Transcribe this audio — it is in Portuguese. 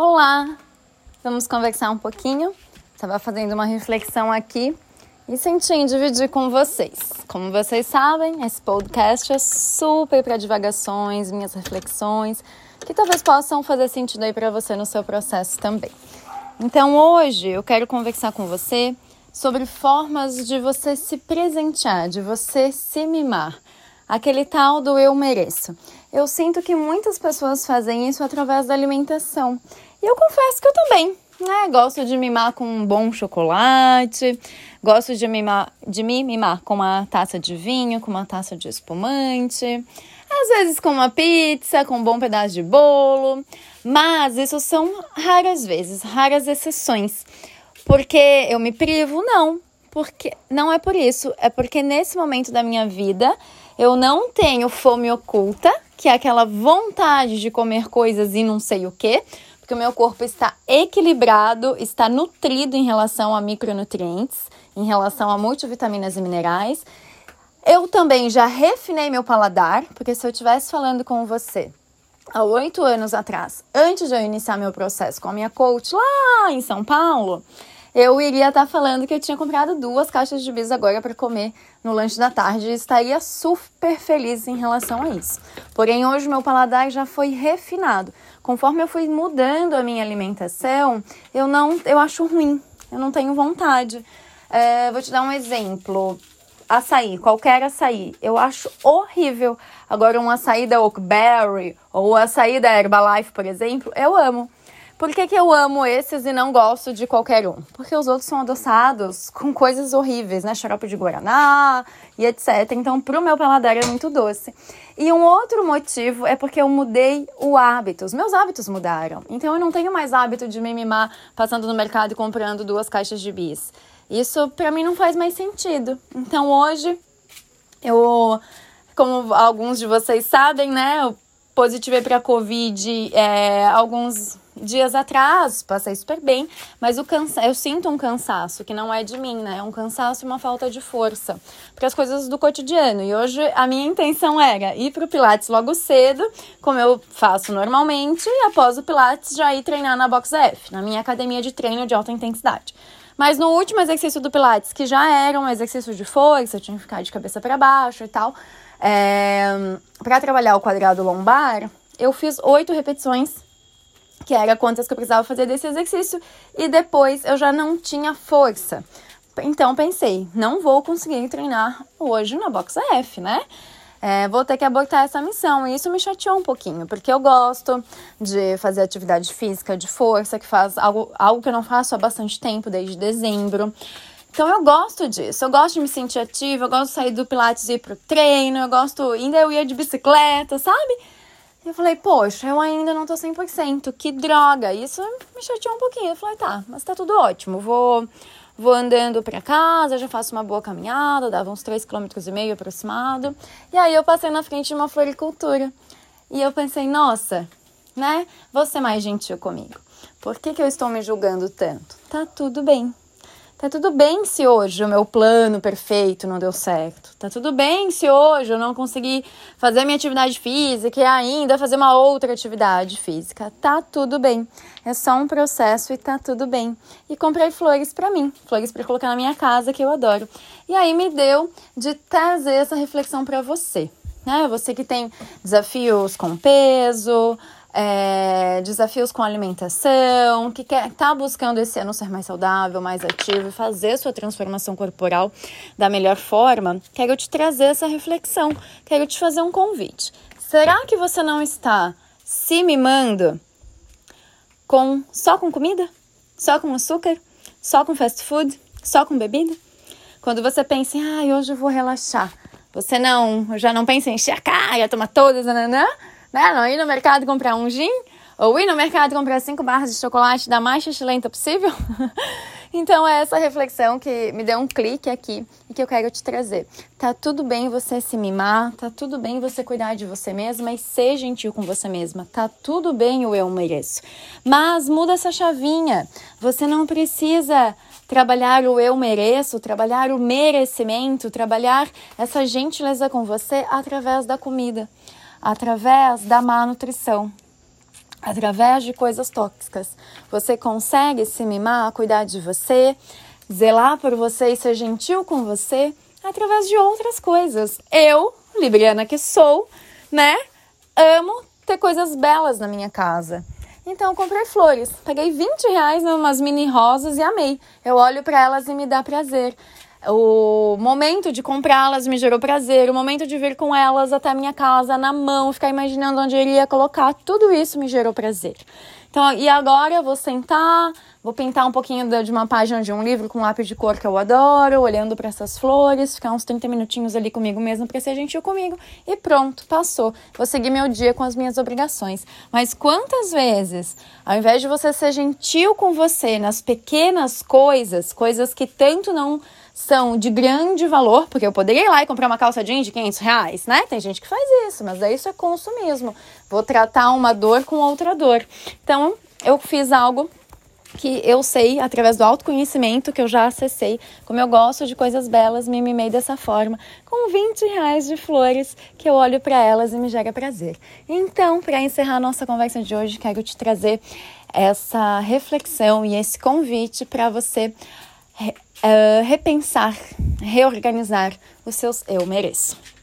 Olá! Vamos conversar um pouquinho. Estava fazendo uma reflexão aqui e senti em dividir com vocês. Como vocês sabem, esse podcast é super para divagações, minhas reflexões, que talvez possam fazer sentido aí para você no seu processo também. Então hoje eu quero conversar com você sobre formas de você se presentear, de você se mimar. Aquele tal do eu mereço. Eu sinto que muitas pessoas fazem isso através da alimentação. E eu confesso que eu também, né? Gosto de mimar com um bom chocolate, gosto de, mimar, de me mimar com uma taça de vinho, com uma taça de espumante, às vezes com uma pizza, com um bom pedaço de bolo. Mas isso são raras vezes, raras exceções. Porque eu me privo? Não. Porque não é por isso, é porque nesse momento da minha vida eu não tenho fome oculta, que é aquela vontade de comer coisas e não sei o que, porque o meu corpo está equilibrado, está nutrido em relação a micronutrientes, em relação a multivitaminas e minerais. Eu também já refinei meu paladar, porque se eu estivesse falando com você há oito anos atrás, antes de eu iniciar meu processo com a minha coach lá em São Paulo, eu iria estar tá falando que eu tinha comprado duas caixas de bis agora para comer no lanche da tarde e estaria super feliz em relação a isso. Porém, hoje meu paladar já foi refinado. Conforme eu fui mudando a minha alimentação, eu não, eu acho ruim, eu não tenho vontade. É, vou te dar um exemplo. Açaí, qualquer açaí, eu acho horrível. Agora, um açaí da Oakberry ou açaí da Herbalife, por exemplo, eu amo. Por que, que eu amo esses e não gosto de qualquer um? Porque os outros são adoçados com coisas horríveis, né? Xarope de guaraná e etc. Então, pro meu paladar é muito doce. E um outro motivo é porque eu mudei o hábito. Os meus hábitos mudaram. Então, eu não tenho mais hábito de me mimar passando no mercado e comprando duas caixas de bis. Isso para mim não faz mais sentido. Então, hoje eu, como alguns de vocês sabem, né? Eu positivei para Covid é, alguns dias atrás, passei super bem, mas o cansa eu sinto um cansaço que não é de mim, né? É um cansaço e uma falta de força para as coisas do cotidiano. E hoje a minha intenção era ir para o Pilates logo cedo, como eu faço normalmente, e após o Pilates já ir treinar na Box F, na minha academia de treino de alta intensidade. Mas no último exercício do Pilates, que já era um exercício de força, tinha que ficar de cabeça para baixo e tal, é, para trabalhar o quadrado lombar, eu fiz oito repetições, que era quantas que eu precisava fazer desse exercício, e depois eu já não tinha força. Então pensei, não vou conseguir treinar hoje na Box F, né? É, vou ter que abortar essa missão. E isso me chateou um pouquinho, porque eu gosto de fazer atividade física de força, que faz algo, algo que eu não faço há bastante tempo, desde dezembro. Então eu gosto disso, eu gosto de me sentir ativa, eu gosto de sair do Pilates e ir pro treino, eu gosto, ainda eu ia de bicicleta, sabe? Eu falei, poxa, eu ainda não tô 100%, que droga. Isso me chateou um pouquinho. Eu falei, tá, mas tá tudo ótimo, vou, vou andando para casa, já faço uma boa caminhada, dava uns 3,5 km aproximado. E aí eu passei na frente de uma floricultura. E eu pensei, nossa, né? Vou ser mais gentil comigo. Por que, que eu estou me julgando tanto? Tá tudo bem. Tá tudo bem se hoje o meu plano perfeito não deu certo. Tá tudo bem se hoje eu não consegui fazer minha atividade física e ainda fazer uma outra atividade física. Tá tudo bem. É só um processo e tá tudo bem. E comprei flores para mim, flores para colocar na minha casa que eu adoro. E aí me deu de trazer essa reflexão para você, né? Você que tem desafios com peso, é, desafios com alimentação, que quer tá buscando esse ano ser mais saudável, mais ativo e fazer sua transformação corporal da melhor forma, quero te trazer essa reflexão, quero te fazer um convite. Será que você não está se mimando com só com comida? Só com açúcar? Só com fast food? Só com bebida? Quando você pensa, ah, hoje eu vou relaxar, você não, já não pensa em encher a cara, tomar todas, nananã? Né? Não ir no mercado comprar um gin ou ir no mercado comprar cinco barras de chocolate da mais chilenta possível. então é essa reflexão que me deu um clique aqui e que eu quero te trazer. Tá tudo bem você se mimar, tá tudo bem você cuidar de você mesma e ser gentil com você mesma. Tá tudo bem o eu mereço. Mas muda essa chavinha. Você não precisa trabalhar o eu mereço, trabalhar o merecimento, trabalhar essa gentileza com você através da comida através da má nutrição. através de coisas tóxicas. Você consegue se mimar, cuidar de você, zelar por você e ser gentil com você através de outras coisas. Eu, Libriana que sou, né, amo ter coisas belas na minha casa. Então, eu comprei flores. Peguei 20 reais umas mini rosas e amei. Eu olho para elas e me dá prazer. O momento de comprá-las me gerou prazer, o momento de vir com elas até minha casa na mão, ficar imaginando onde eu iria colocar, tudo isso me gerou prazer. Então, e agora eu vou sentar, vou pintar um pouquinho de uma página de um livro com lápis de cor que eu adoro, olhando para essas flores, ficar uns 30 minutinhos ali comigo mesmo para ser gentil comigo e pronto, passou. Vou seguir meu dia com as minhas obrigações. Mas quantas vezes, ao invés de você ser gentil com você nas pequenas coisas, coisas que tanto não são de grande valor, porque eu poderia ir lá e comprar uma calça jeans de 500 reais, né? Tem gente que faz isso, mas daí isso é consumismo. Vou tratar uma dor com outra dor. Então, eu fiz algo que eu sei através do autoconhecimento que eu já acessei, como eu gosto de coisas belas, me mimei dessa forma, com 20 reais de flores que eu olho para elas e me gera prazer. Então, para encerrar a nossa conversa de hoje, quero te trazer essa reflexão e esse convite para você uh, repensar, reorganizar os seus eu mereço.